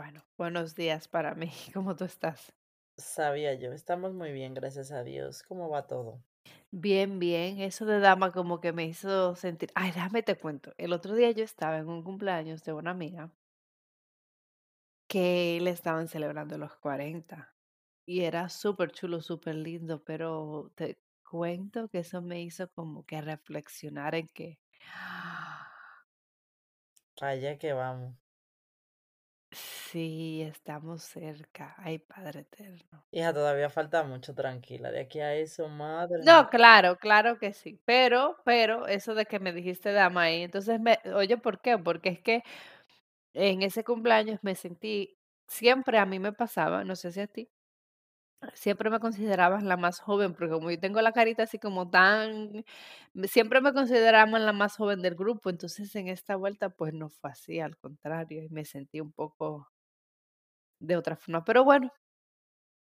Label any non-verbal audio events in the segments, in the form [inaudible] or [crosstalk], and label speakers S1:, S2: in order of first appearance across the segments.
S1: Bueno, buenos días para mí. [laughs] ¿Cómo tú estás?
S2: Sabía yo, estamos muy bien, gracias a Dios. ¿Cómo va todo?
S1: Bien, bien. Eso de dama como que me hizo sentir. Ay, déjame te cuento. El otro día yo estaba en un cumpleaños de una amiga que le estaban celebrando los 40 y era súper chulo, súper lindo, pero te cuento que eso me hizo como que reflexionar en que
S2: Allá que vamos.
S1: Sí, estamos cerca. Ay, Padre eterno.
S2: Hija, todavía falta mucho, tranquila. De aquí a eso, madre.
S1: No, claro, claro que sí. Pero, pero, eso de que me dijiste dama ahí, entonces me, oye, ¿por qué? Porque es que en ese cumpleaños me sentí, siempre a mí me pasaba, no sé si a ti, siempre me considerabas la más joven, porque como yo tengo la carita así como tan, siempre me consideraban la más joven del grupo, entonces en esta vuelta pues no fue así, al contrario, y me sentí un poco de otra forma. Pero bueno,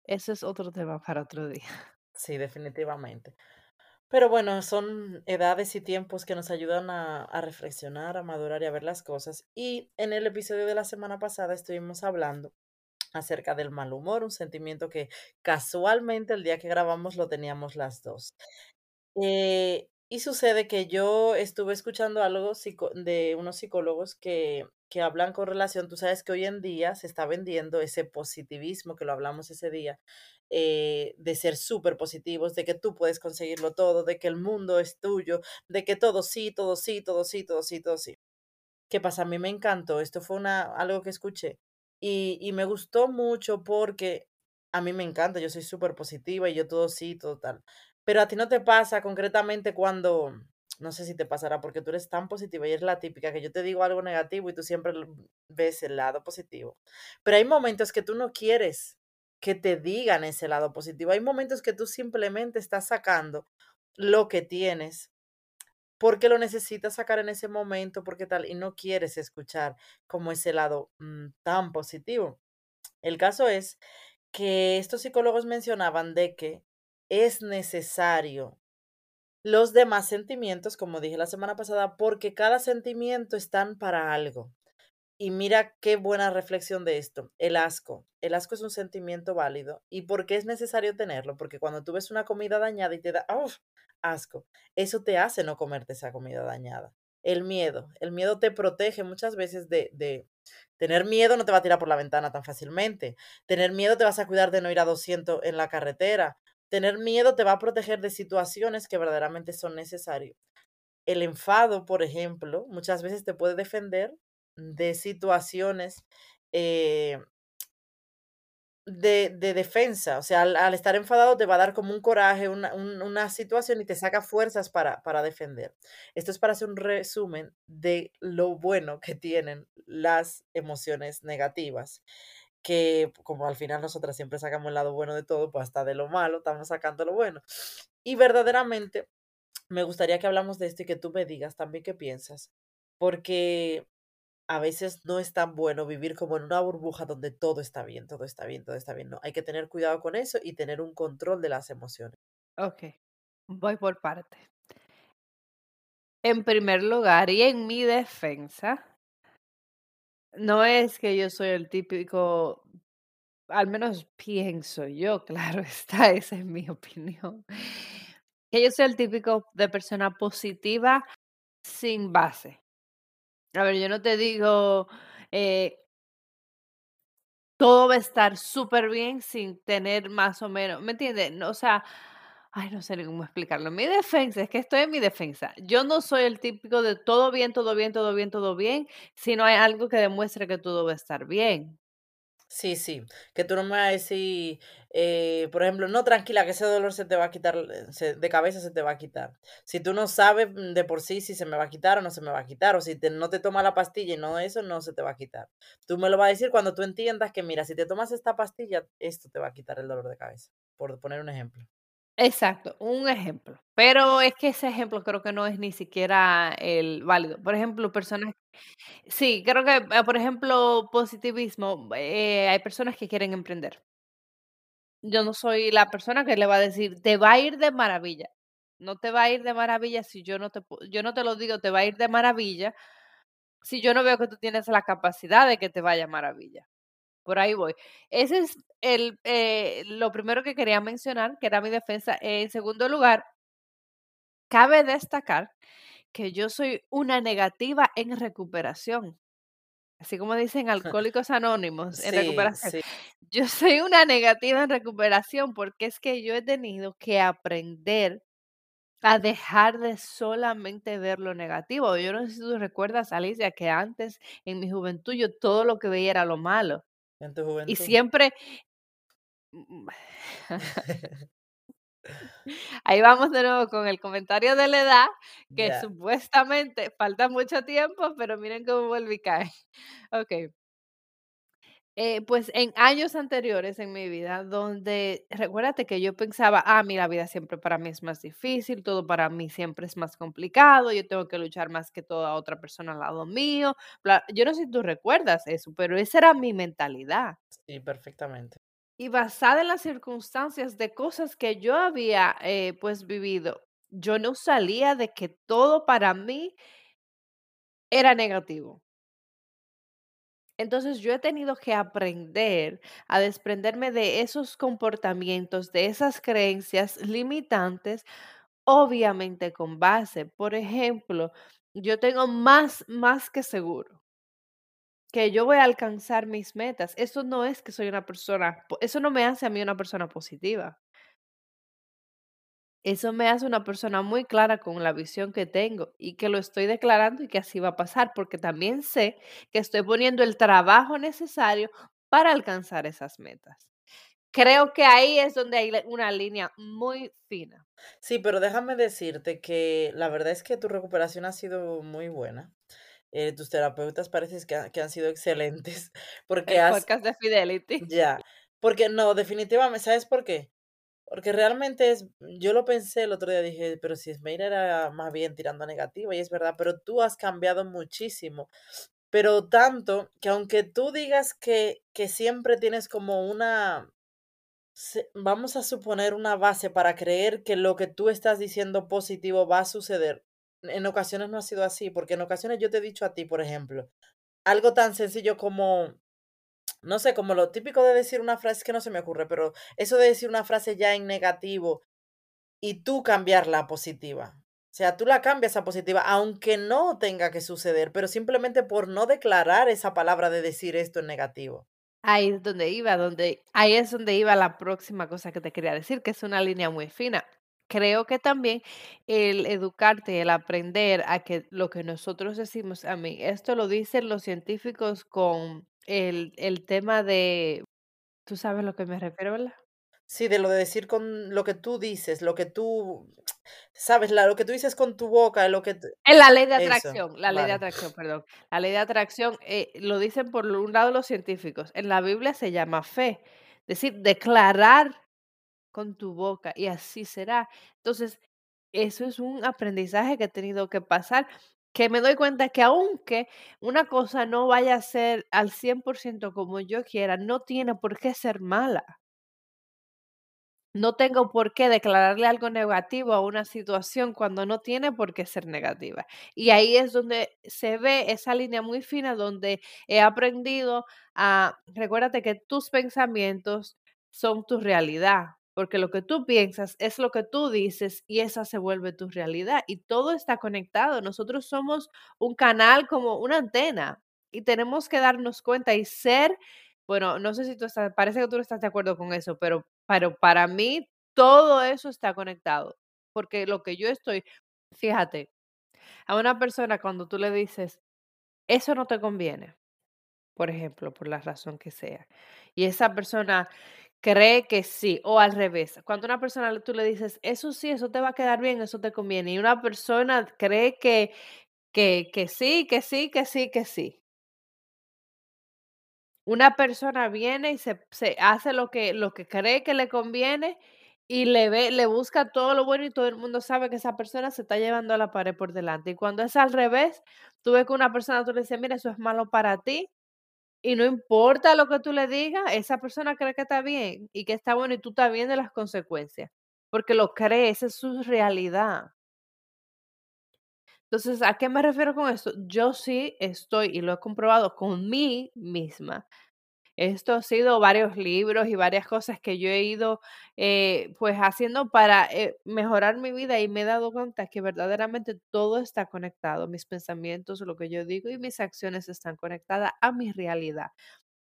S1: eso es otro tema para otro día. [laughs]
S2: Sí, definitivamente. Pero bueno, son edades y tiempos que nos ayudan a, a reflexionar, a madurar y a ver las cosas. Y en el episodio de la semana pasada estuvimos hablando acerca del mal humor, un sentimiento que casualmente el día que grabamos lo teníamos las dos. Eh, y sucede que yo estuve escuchando algo de unos psicólogos que, que hablan con relación, tú sabes que hoy en día se está vendiendo ese positivismo, que lo hablamos ese día, eh, de ser súper positivos, de que tú puedes conseguirlo todo, de que el mundo es tuyo, de que todo sí, todo sí, todo sí, todo sí, todo sí. ¿Qué pasa? A mí me encantó, esto fue una, algo que escuché y, y me gustó mucho porque a mí me encanta, yo soy súper positiva y yo todo sí, todo tal. Pero a ti no te pasa concretamente cuando, no sé si te pasará porque tú eres tan positiva y es la típica que yo te digo algo negativo y tú siempre ves el lado positivo. Pero hay momentos que tú no quieres que te digan ese lado positivo. Hay momentos que tú simplemente estás sacando lo que tienes porque lo necesitas sacar en ese momento, porque tal, y no quieres escuchar como ese lado mm, tan positivo. El caso es que estos psicólogos mencionaban de que es necesario los demás sentimientos, como dije la semana pasada, porque cada sentimiento están para algo. Y mira qué buena reflexión de esto. El asco. El asco es un sentimiento válido. ¿Y por qué es necesario tenerlo? Porque cuando tú ves una comida dañada y te da ¡uf! asco, eso te hace no comerte esa comida dañada. El miedo. El miedo te protege muchas veces de, de tener miedo, no te va a tirar por la ventana tan fácilmente. Tener miedo te vas a cuidar de no ir a 200 en la carretera. Tener miedo te va a proteger de situaciones que verdaderamente son necesarias. El enfado, por ejemplo, muchas veces te puede defender de situaciones eh, de, de defensa. O sea, al, estar enfadado te va a dar como un coraje, una, un- una situación y te saca fuerzas para, para defender. Esto es para hacer un resumen de lo bueno que tienen las emociones negativas, que como al final nosotras siempre sacamos el lado bueno de todo, pues hasta de lo malo estamos sacando lo bueno. Y verdaderamente me gustaría que hablamos de esto y que tú me digas también qué piensas, porque a veces no es tan bueno vivir como en una burbuja donde todo está bien, todo está bien, todo está bien. No, hay que tener cuidado con eso y tener un control de las emociones.
S1: Ok, voy por parte. En primer lugar, y en mi defensa, no es que yo soy el típico, al menos pienso yo, [laughs] claro está, esa es mi opinión, que yo soy el típico de persona positiva sin base. A ver, yo no te digo, eh, todo va a estar súper bien sin tener más o menos, ¿me entiendes? O sea, ay, no sé cómo explicarlo. Mi defensa, es que estoy en mi defensa. Yo no soy el típico de todo bien, todo bien, todo bien, todo bien, si no hay algo que demuestre que todo va a estar bien.
S2: Sí, sí, que tú no me vas a decir, eh, por ejemplo, no, tranquila, que ese dolor se te va a quitar, eh, de cabeza se te va a quitar. Si tú no sabes mm, de por sí si se me va a quitar o no se me va a quitar, o si no te tomas la pastilla y no eso, no se te va a quitar. Tú me lo vas a decir cuando tú entiendas que, mira, si te tomas esta pastilla, esto te va a quitar el dolor de cabeza, por poner un ejemplo.
S1: Exacto, un ejemplo. Pero es que ese ejemplo creo que no es ni siquiera el válido. Por ejemplo, personas sí, creo que, eh, por ejemplo, positivismo, eh, hay personas que quieren emprender. Yo no soy la persona que le va a decir: "Te va a ir de maravilla". No te va a ir de maravilla si yo no te yo no te lo digo, te va a ir de maravilla, si yo no veo que tú tienes la capacidad de que te vaya maravilla. Por ahí voy. Ese es el, eh, lo primero que quería mencionar, que era mi defensa. En segundo lugar, cabe destacar que yo soy una negativa en recuperación. Así como dicen [laughs] Alcohólicos Anónimos en
S2: Sí,
S1: recuperación.
S2: sí, [laughs]
S1: Yo soy una negativa en recuperación porque es que yo he tenido que aprender a dejar de solamente ver lo negativo. Yo no sé si tú recuerdas, Alicia, que antes en mi juventud yo todo lo que veía era lo malo.
S2: En tu
S1: Y siempre mm, [laughs] [laughs] Ahí vamos de nuevo con el comentario de la edad, que supuestamente falta mucho tiempo, pero miren cómo vuelve y cae. Okey. Eh, pues, en años anteriores en mi vida, donde recuérdate que yo pensaba: "Ah, mi la vida siempre para mí es más difícil, todo para mí siempre es más complicado, yo tengo que luchar más que toda otra persona al lado mío", bla. Yo no sé si tú recuerdas eso, pero esa era mi mentalidad.
S2: sí, perfectamente.
S1: Y basada en las circunstancias de cosas que yo había, eh, pues, vivido, yo no salía de que todo para mí era negativo. Entonces, yo he tenido que aprender a desprenderme de esos comportamientos, de esas creencias limitantes, obviamente con base. Por ejemplo, yo tengo más más que seguro que yo voy a alcanzar mis metas. Eso no es que soy una persona eso no me hace a mí una persona positiva. Eso me hace una persona muy clara con la visión que tengo y que lo estoy declarando y que así va a pasar, porque también sé que estoy poniendo el trabajo necesario para alcanzar esas metas. Creo que ahí es donde hay una línea muy fina.
S2: Sí, pero déjame decirte que la verdad es que tu recuperación ha sido muy buena. Eh, tus terapeutas pareces que, ha- que han sido excelentes [laughs] porque
S1: El
S2: has,
S1: podcast de Fidelity.
S2: ya, porque no, definitivamente, ¿sabes por qué? Porque realmente es, yo lo pensé el otro día, dije, pero si Esmeira era más bien tirando a negativa, y es verdad, pero tú has cambiado muchísimo, pero tanto que aunque tú digas que, que siempre tienes como una, vamos a suponer una base para creer que lo que tú estás diciendo positivo va a suceder. En ocasiones no ha sido así, porque en ocasiones yo te he dicho a ti, por ejemplo, algo tan sencillo como, no sé, como lo típico de decir una frase que no se me ocurre, pero eso de decir una frase ya en negativo y tú cambiarla a positiva. O sea, tú la cambias a positiva, aunque no tenga que suceder, pero simplemente por no declarar esa palabra de decir esto en negativo.
S1: Ahí es donde iba, donde, ahí es donde iba la próxima cosa que te quería decir, que es una línea muy fina. Creo que también el educarte, el aprender a que lo que nosotros decimos, a mí, esto lo dicen los científicos con el, el tema de, tú sabes a lo que me refiero, ¿verdad?
S2: Sí, de lo de decir con lo que tú dices, lo que tú sabes, la lo que tú dices con tu boca, lo que t
S1: En la ley de
S2: eso,
S1: atracción, la ley de atracción, perdón. La ley de atracción, eh, lo dicen por un lado los científicos. En la Biblia se llama fe, es decir, declarar con tu boca y así será. Entonces, eso es un aprendizaje que he tenido que pasar, que me doy cuenta que aunque una cosa no vaya a ser al 100% como yo quiera, no tiene por qué ser mala. No tengo por qué declararle algo negativo a una situación cuando no tiene por qué ser negativa. Y ahí es donde se ve esa línea muy fina donde he aprendido a, recuérdate que tus pensamientos son tu realidad, porque lo que tú piensas es lo que tú dices y esa se vuelve tu realidad y todo está conectado. Nosotros somos un canal como una antena y tenemos que darnos cuenta y ser bueno, no sé si tú estás parece que tú no estás de acuerdo con eso, pero pero para mí todo eso está conectado, porque lo que yo estoy fíjate, a una persona cuando tú le dices: "Eso no te conviene", por ejemplo, por la razón que sea. Y esa persona cree que sí, o al revés. Cuando una persona tú le dices, eso sí, eso te va a quedar bien, eso te conviene, y una persona cree que, que, que sí, que sí, que sí, que sí. Una persona viene y se, se hace lo que, lo que cree que le conviene y le ve, le busca todo lo bueno y todo el mundo sabe que esa persona se está llevando a la pared por delante. Y cuando es al revés, tú ves que una persona tú le dices, mira, eso es malo para ti, y no importa lo que tú le digas, esa persona cree que está bien y que está bueno y tú estás viendo las consecuencias, porque lo cree, esa es su realidad. Entonces, ¿a qué me refiero con esto? Yo sí estoy, y lo he comprobado con mí misma, esto ha sido varios libros y varias cosas que yo he ido eh, pues haciendo para eh, mejorar mi vida y me he dado cuenta que verdaderamente todo está conectado. Mis pensamientos, lo que yo digo y mis acciones están conectadas a mi realidad.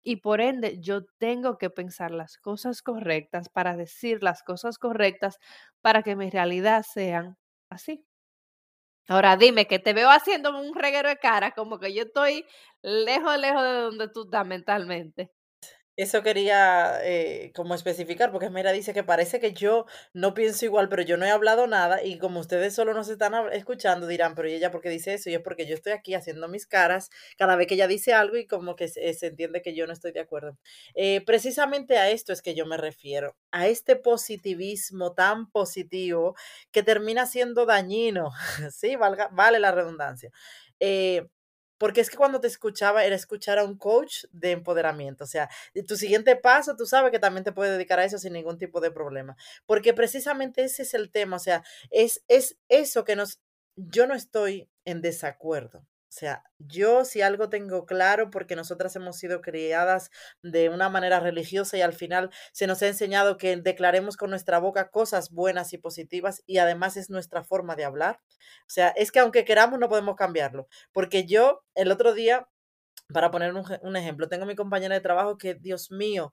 S1: Y por ende, yo tengo que pensar las cosas correctas para decir las cosas correctas para que mi realidad sean así. Ahora dime, que te veo haciendo un reguero de cara, como que yo estoy lejos, lejos de donde tú estás mentalmente.
S2: Eso quería eh, como especificar, porque mira, dice que parece que yo no pienso igual, pero yo no he hablado nada y como ustedes solo nos están escuchando dirán, pero ¿y ella por qué dice eso? Y es porque yo estoy aquí haciendo mis caras cada vez que ella dice algo y como que se, se entiende que yo no estoy de acuerdo. Eh, precisamente a esto es que yo me refiero, a este positivismo tan positivo que termina siendo dañino, [laughs] sí, valga, vale la redundancia. Eh, porque es que cuando te escuchaba era escuchar a un coach de empoderamiento, o sea, tu siguiente paso, tú sabes que también te puedes dedicar a eso sin ningún tipo de problema, porque precisamente ese es el tema, o sea, es, es eso que nos, yo no estoy en desacuerdo. O sea, yo si algo tengo claro, porque nosotras hemos sido criadas de una manera religiosa y al final se nos ha enseñado que declaremos con nuestra boca cosas buenas y positivas y además es nuestra forma de hablar. O sea, es que aunque queramos no podemos cambiarlo, porque yo el otro día para poner un, ejemplo, tengo mi compañera de trabajo que, Dios mío,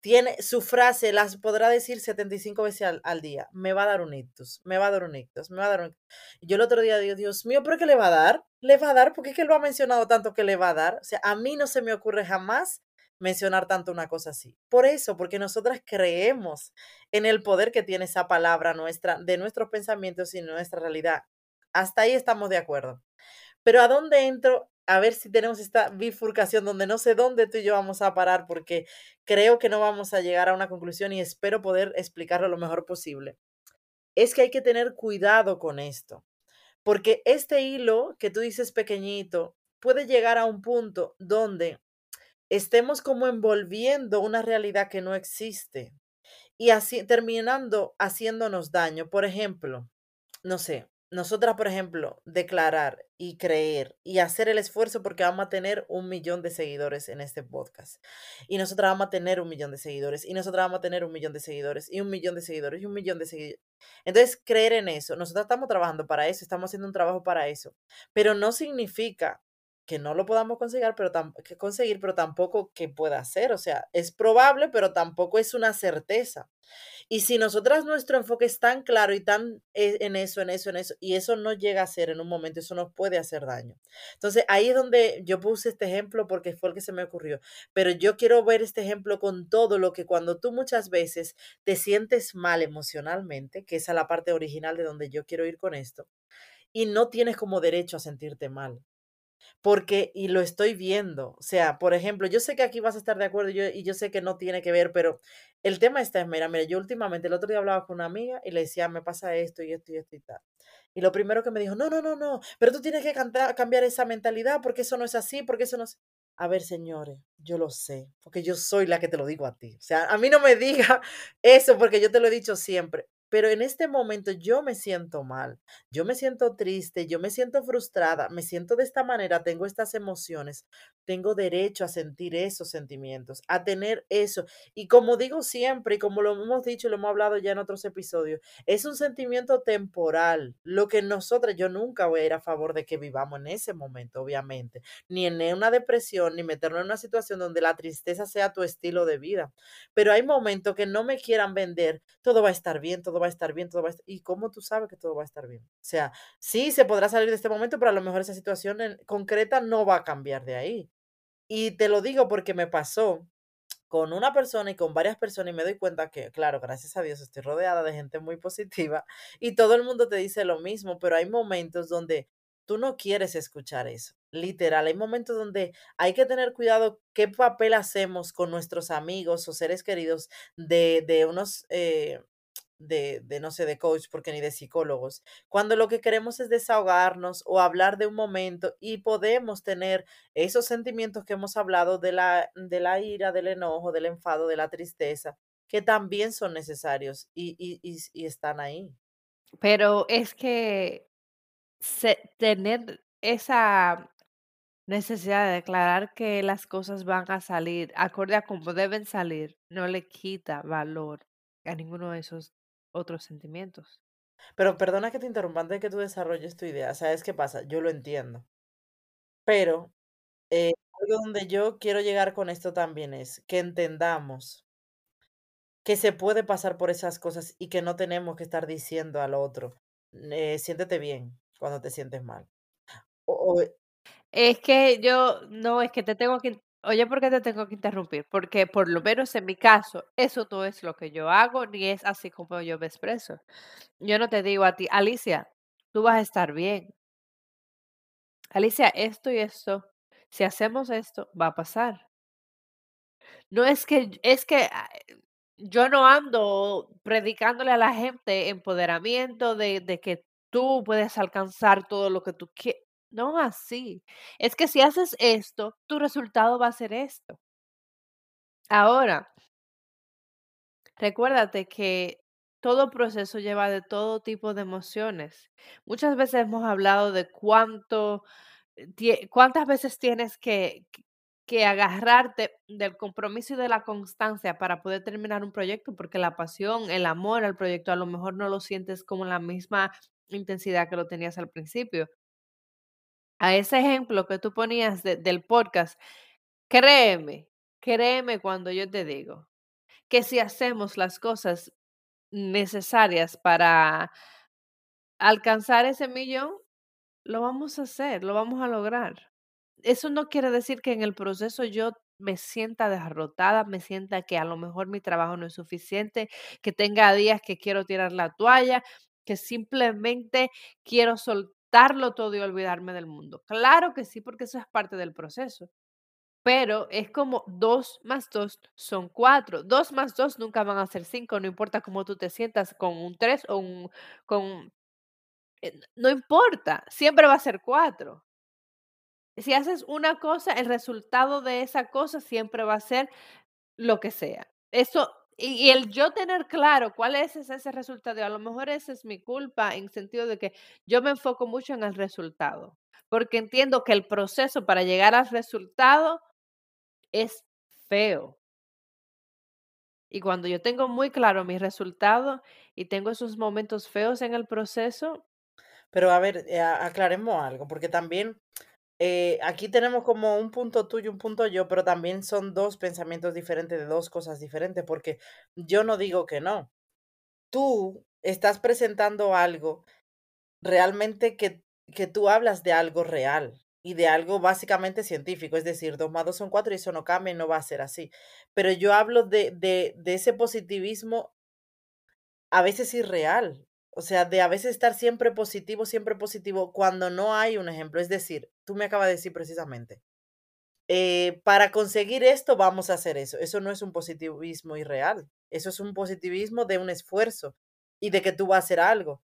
S2: tiene su frase, las podrá decir 75 veces al, día. Me va a dar un ictus, me va a dar un ictus, me va a dar un ictus. Yo el otro día digo, Dios mío, ¿pero qué le va a dar? ¿Le va a dar? Porque es que lo ha mencionado tanto que le va a dar. O sea, a mí no se me ocurre jamás mencionar tanto una cosa así. Por eso, porque nosotras creemos en el poder que tiene esa palabra nuestra, de nuestros pensamientos y nuestra realidad. Hasta ahí estamos de acuerdo. Pero ¿a dónde entro? A ver si tenemos esta bifurcación donde no sé dónde tú y yo vamos a parar porque creo que no vamos a llegar a una conclusión y espero poder explicarlo lo mejor posible. Es que hay que tener cuidado con esto, porque este hilo que tú dices pequeñito puede llegar a un punto donde estemos como envolviendo una realidad que no existe y así terminando haciéndonos daño. Por ejemplo, no sé, nosotras, por ejemplo, declarar y creer y hacer el esfuerzo porque vamos a tener un millón de seguidores en este podcast. Y nosotras vamos a tener un millón de seguidores. Y nosotras vamos a tener un millón de seguidores. Y un millón de seguidores. Y un millón de seguidores. Entonces, creer en eso. Nosotros estamos trabajando para eso. Estamos haciendo un trabajo para eso. Pero no significa que no lo podamos conseguir, pero, que conseguir, pero tampoco que pueda ser. O sea, es probable, pero tampoco es una certeza. Y si nosotras nuestro enfoque es tan claro y tan e, en eso, en eso, en eso, y eso no llega a ser en un momento, eso nos puede hacer daño. Entonces, ahí es donde yo puse este ejemplo porque fue el que se me ocurrió. Pero yo quiero ver este ejemplo con todo lo que cuando tú muchas veces te sientes mal emocionalmente, que esa es la parte original de donde yo quiero ir con esto, y no tienes como derecho a sentirte mal porque, y lo estoy viendo, o sea, por ejemplo, yo sé que aquí vas a estar de acuerdo y yo, sé que no tiene que ver, pero el tema está es, mira, mira, yo últimamente, el otro día hablaba con una amiga y le decía, me pasa esto y esto y esto y tal. Y lo primero que me dijo, no, no, no, no, pero tú tienes que cambiar esa mentalidad porque eso no es así, porque eso no es... A ver, señores, yo lo sé, porque yo soy la que te lo digo a ti. O sea, a mí no me diga [laughs] eso porque yo te lo he dicho siempre. Pero en este momento yo me siento mal, yo me siento triste, yo me siento frustrada, me siento de esta manera, tengo estas emociones, tengo derecho a sentir esos sentimientos, a tener eso. Y como digo siempre, y como lo hemos dicho y lo hemos hablado ya en otros episodios, es un sentimiento temporal. Lo que nosotros, yo nunca voy a ir a favor de que vivamos en ese momento, obviamente, ni en una depresión, ni meternos en una situación donde la tristeza sea tu estilo de vida. Pero hay momentos que no me quieran vender, todo va a estar bien, todo va a estar bien, todo va a estar... ¿Y cómo tú sabes que todo va a estar bien? O sea, sí se podrá salir de este momento, pero a lo mejor esa situación en concreta no va a cambiar de ahí. Y te lo digo porque me pasó con una persona y con varias personas y me doy cuenta que, claro, gracias a Dios estoy rodeada de gente muy positiva [laughs] y todo el mundo te dice lo mismo, pero hay momentos donde tú no quieres escuchar eso. Literal, hay momentos donde hay que tener cuidado qué papel hacemos con nuestros amigos o seres queridos de, de unos, eh, de, de, no sé, de coach, porque ni de psicólogos, cuando lo que queremos es desahogarnos o hablar de un momento y podemos tener esos sentimientos que hemos hablado de la, de la ira, del enojo, del enfado, de la tristeza, que también son necesarios y, y, y, están ahí.
S1: Pero es que se, tener esa necesidad de declarar que las cosas van a salir acorde a como deben salir no le quita valor a ninguno de esos otros sentimientos.
S2: Pero perdona que te interrumpa antes de que tú desarrolles tu idea. ¿Sabes qué pasa? Yo lo entiendo. Pero eh, algo donde yo quiero llegar con esto también es que entendamos que se puede pasar por esas cosas y que no tenemos que estar diciendo al otro, eh, siéntete bien cuando te sientes mal. O, o,
S1: Es que yo, no, es que te tengo que, oye, ¿por qué te tengo que interrumpir? Porque por lo menos en mi caso, eso no es lo que yo hago, ni es así como yo me expreso. Yo no te digo a ti, Alicia, tú vas a estar bien. Alicia, esto y esto, si hacemos esto, va a pasar. No es que, es que ah, yo no ando predicándole a la gente empoderamiento de, que tú puedes alcanzar todo lo que tú quieres. No así. Es que si haces esto, tu resultado va a ser esto. Ahora, recuérdate que todo proceso lleva de todo tipo de emociones. Muchas veces hemos hablado de cuánto, eh, cuántas veces tienes que que agarrarte del compromiso y de la constancia para poder terminar un proyecto, porque la pasión, el amor al proyecto, a lo mejor no lo sientes como la misma intensidad que lo tenías al principio. A ese ejemplo que tú ponías de- del podcast, créeme, créeme cuando yo te digo que si hacemos las cosas necesarias para alcanzar ese millón, lo vamos a hacer, lo vamos a lograr. Eso no quiere decir que en el proceso yo me sienta derrotada, me sienta que a lo mejor mi trabajo no es suficiente, que tenga días que quiero tirar la toalla, que simplemente quiero soltarlo todo y olvidarme del mundo. Claro que sí, porque eso es parte del proceso. Pero es como 2 más 2 son 4. 2 más 2 nunca van a ser 5. no importa cómo tú te sientas con un 3 o un con eh, no importa, siempre va a ser 4. Si haces una cosa, el resultado de esa cosa siempre va a ser lo que sea. Eso y el yo tener claro cuál es ese resultado, a lo mejor esa es mi culpa en sentido de que yo me enfoco mucho en el resultado, porque entiendo que el proceso para llegar al resultado es feo. Y cuando yo tengo muy claro mi resultado y tengo esos momentos feos en el proceso,
S2: pero a ver, eh, aclaremos algo, porque también eh, aquí tenemos como un punto tuyo, un punto yo, pero también son dos pensamientos diferentes de dos cosas diferentes, porque yo no digo que no. Tú estás presentando algo realmente que, que tú hablas de algo real y de algo básicamente científico, es decir, dos más dos son cuatro y eso no cambia y no va a ser así. Pero yo hablo de, de, de ese positivismo a veces irreal, o sea, de a veces estar siempre positivo, siempre positivo, cuando no hay un ejemplo. Es decir, tú me acabas de decir precisamente, eh, para conseguir esto vamos a hacer eso. Eso no es un positivismo irreal, eso es un positivismo de un esfuerzo y de que tú vas a hacer algo.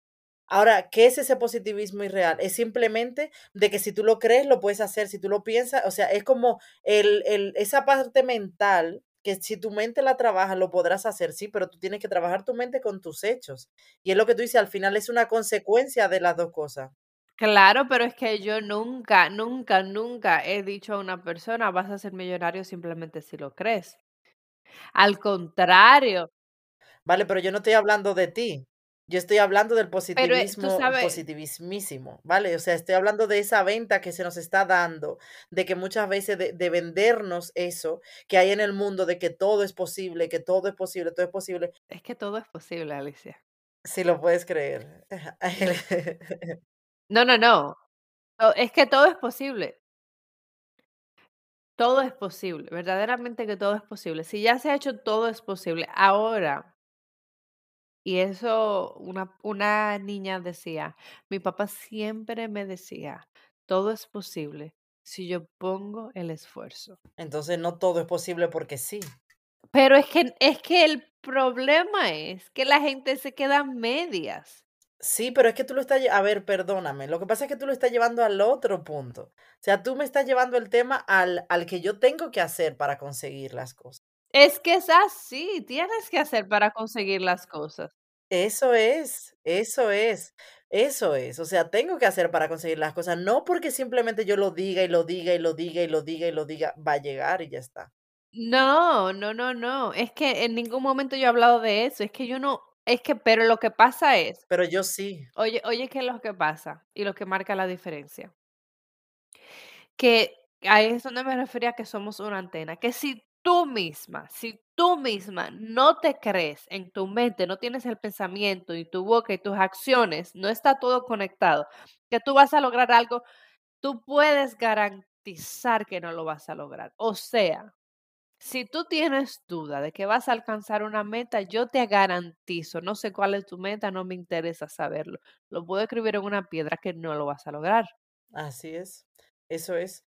S2: Ahora, ¿qué es ese positivismo irreal? Es simplemente de que si tú lo crees, lo puedes hacer, si tú lo piensas, o sea, es como el, el, esa parte mental que si tu mente la trabaja, lo podrás hacer, sí, pero tú tienes que trabajar tu mente con tus hechos. Y es lo que tú dices, al final es una consecuencia de las dos cosas.
S1: claro, pero es que yo nunca, nunca, nunca he dicho a una persona, vas a ser millonario simplemente si lo crees. Al contrario,
S2: Vale, pero yo no estoy hablando de ti. Yo estoy hablando del
S1: eh,
S2: positivismo, positivismísimo, ¿vale? O sea, estoy hablando de esa venta que se nos está dando, de que muchas veces de, de vendernos eso que hay en el mundo, de que todo es posible, que todo es posible, todo es posible,
S1: es que todo es posible, Alicia.
S2: si lo puedes creer. [laughs]
S1: No, no, no. Es que todo es posible. todo es posible, verdaderamente que todo es posible. Si ya se ha hecho, todo es posible. Ahora, y eso una, una niña decía, mi papá siempre me decía, todo es posible si yo pongo el esfuerzo.
S2: Entonces no todo es posible porque sí.
S1: Pero es que, es que el problema es que la gente se queda medias.
S2: Sí, pero es que tú lo estás, a ver, perdóname, lo que pasa es que tú lo estás llevando al otro punto. O sea, tú me estás llevando el tema al, al que yo tengo que hacer para conseguir las cosas.
S1: Es que es así, tienes que hacer para conseguir las cosas.
S2: Eso es, eso es, eso es. O sea, tengo que hacer para conseguir las cosas, no porque simplemente yo lo diga y lo diga y lo diga y lo diga y lo diga, va a llegar y ya está.
S1: No, no, no, no. Es que en ningún momento yo he hablado de eso. Es que yo no, es que, pero lo que pasa es,
S2: Pero yo sí.
S1: oye, oye, ¿qué es lo que pasa? Y lo que marca la diferencia. Que ahí es donde me refería que somos una antena. Que si tú misma, si tú misma no te crees en tu mente, no tienes el pensamiento y tu boca y tus acciones, no está todo conectado, que tú vas a lograr algo, tú puedes garantizar que no lo vas a lograr. O sea, si tú tienes duda de que vas a alcanzar una meta, yo te garantizo, no sé cuál es tu meta, no me interesa saberlo. Lo puedo escribir en una piedra que no lo vas a lograr.
S2: Así es, eso es.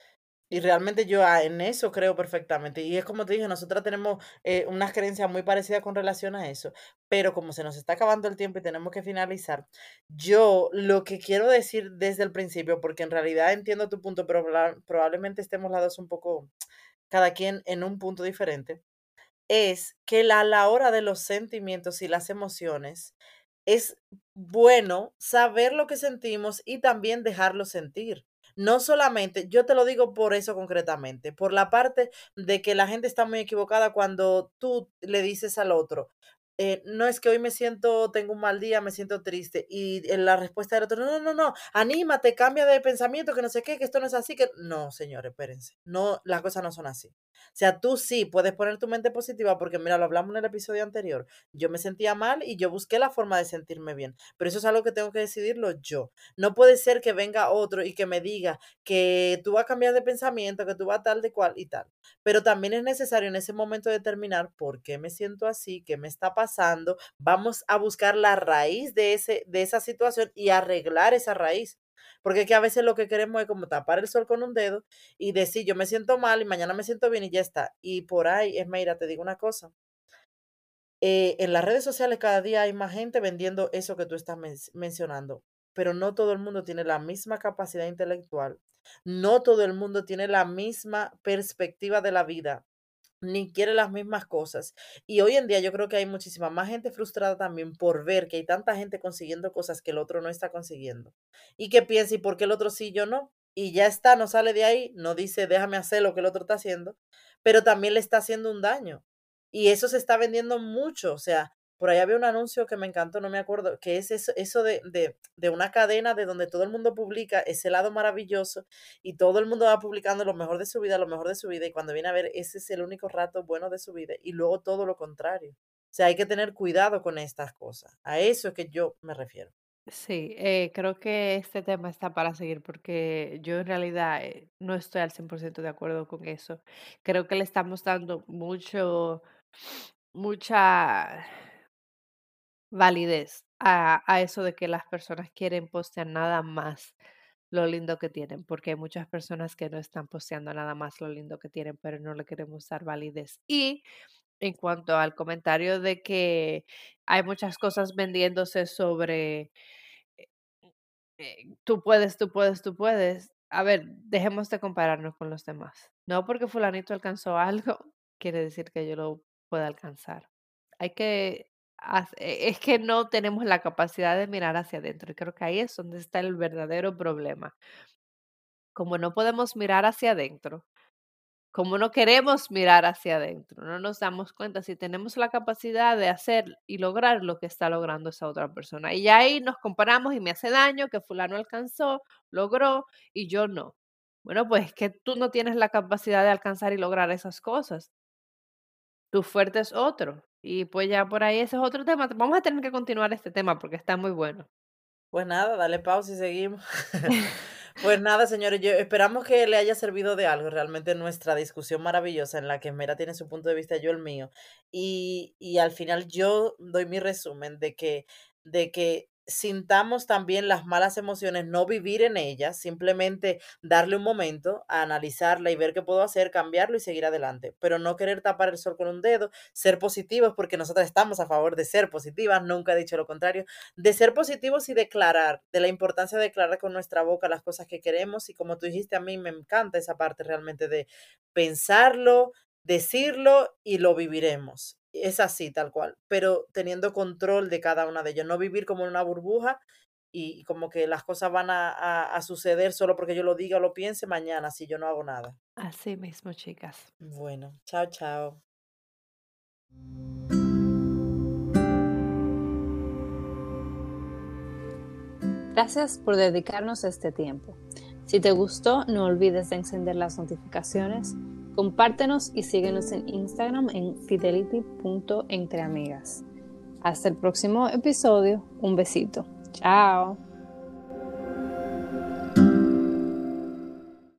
S2: Y realmente yo ah, en eso creo perfectamente. Y es como te dije, nosotras tenemos eh, unas creencias muy parecidas con relación a eso. Pero como se nos está acabando el tiempo y tenemos que finalizar, yo lo que quiero decir desde el principio, porque en realidad entiendo tu punto, pero proba- probablemente estemos las dos un poco, cada quien en un punto diferente, es que la- la hora de los sentimientos y las emociones, es bueno saber lo que sentimos y también dejarlo sentir. No solamente, yo te lo digo por eso concretamente, por la parte de que la gente está muy equivocada cuando tú le dices al otro, eh, no es que hoy me siento, tengo un mal día, me siento triste. Y la respuesta del otro, no, no, no, no, anímate, cambia de pensamiento, que no sé qué, que esto no es así, que no, señores, espérense, no, las cosas no son así. O sea, tú sí puedes poner tu mente positiva porque, mira, lo hablamos en el episodio anterior. Yo me sentía mal y yo busqué la forma de sentirme bien, pero eso es algo que tengo que decidirlo yo. No puede ser que venga otro y que me diga que tú vas a cambiar de pensamiento, que tú vas tal de cual y tal. Pero también es necesario en ese momento determinar por qué me siento así, qué me está pasando. Vamos a buscar la raíz de, ese, de esa situación y arreglar esa raíz. Porque es que a veces lo que queremos es como tapar el sol con un dedo y decir yo me siento mal y mañana me siento bien y ya está. Y por ahí, es mira, te digo una cosa. eh, en las redes sociales cada día hay más gente vendiendo eso que tú estás men- mencionando, pero no todo el mundo tiene la misma capacidad intelectual, no todo el mundo tiene la misma perspectiva de la vida, ni quiere las mismas cosas. Y hoy en día yo creo que hay muchísima más gente frustrada también por ver que hay tanta gente consiguiendo cosas que el otro no está consiguiendo. Y que piensa, ¿y por qué el otro sí, yo no? Y ya está, no sale de ahí, no dice, déjame hacer lo que el otro está haciendo, pero también le está haciendo un daño. Y eso se está vendiendo mucho. O sea, por ahí había un anuncio que me encantó, no me acuerdo, que es eso, eso de, de, de una cadena de donde todo el mundo publica ese lado maravilloso y todo el mundo va publicando lo mejor de su vida, lo mejor de su vida, y cuando viene a ver, ese es el único rato bueno de su vida, y luego todo lo contrario. O sea, hay que tener cuidado con estas cosas. A eso es que yo me refiero.
S1: Sí, eh, creo que este tema está para seguir porque yo en realidad eh, no estoy al 100% de acuerdo con eso. Creo que le estamos dando mucho, mucha validez a, a eso de que las personas quieren postear nada más lo lindo que tienen, porque hay muchas personas que no están posteando nada más lo lindo que tienen, pero no le queremos dar validez. Y en cuanto al comentario de que hay muchas cosas vendiéndose sobre eh, tú puedes, tú puedes, tú puedes. A ver, dejemos de compararnos con los demás. No porque fulanito alcanzó [laughs] algo, quiere decir que yo lo pueda alcanzar. Hay que, es que no tenemos la capacidad de mirar hacia adentro y creo que ahí es donde está el verdadero problema. Como no podemos mirar hacia adentro, como no queremos mirar hacia adentro, no nos damos cuenta si tenemos la capacidad de hacer y lograr lo que está logrando esa otra persona. Y ahí nos comparamos y me hace daño que fulano alcanzó, logró y yo no. Bueno, pues es que tú no tienes la capacidad de alcanzar y lograr esas cosas. Tu fuerte es otro. Y pues ya por ahí ese es otro tema. Vamos a tener que continuar este tema porque está muy bueno.
S2: Pues nada, dale pausa y seguimos. [laughs] [laughs] Pues nada, señores, yo esperamos que le haya servido de algo realmente nuestra discusión maravillosa en la que Mera tiene su punto de vista, yo el mío. Y, y al final yo doy mi resumen de que, de que sintamos también las malas emociones, no vivir en ellas, simplemente darle un momento a analizarla y ver qué puedo hacer, cambiarlo y seguir adelante, pero no querer tapar el sol con un dedo, ser positivos, porque nosotros estamos a favor de ser positivas, nunca he dicho lo contrario, de ser positivos y declarar, de la importancia de declarar con nuestra boca las cosas que queremos y como tú dijiste, a mí me encanta esa parte realmente de pensarlo, decirlo y lo viviremos es así, tal cual, pero teniendo control de cada una de ellas, no vivir como en una burbuja y como que las cosas van a, suceder solo porque yo lo diga o lo piense mañana si yo no hago nada.
S1: Así mismo, chicas.
S2: Bueno, chao, chao.
S3: Gracias por dedicarnos este tiempo. Si te gustó, no olvides de encender las notificaciones Compártenos y síguenos en Instagram en fidelity.entreamigas. Hasta el próximo episodio. Un besito. Chao.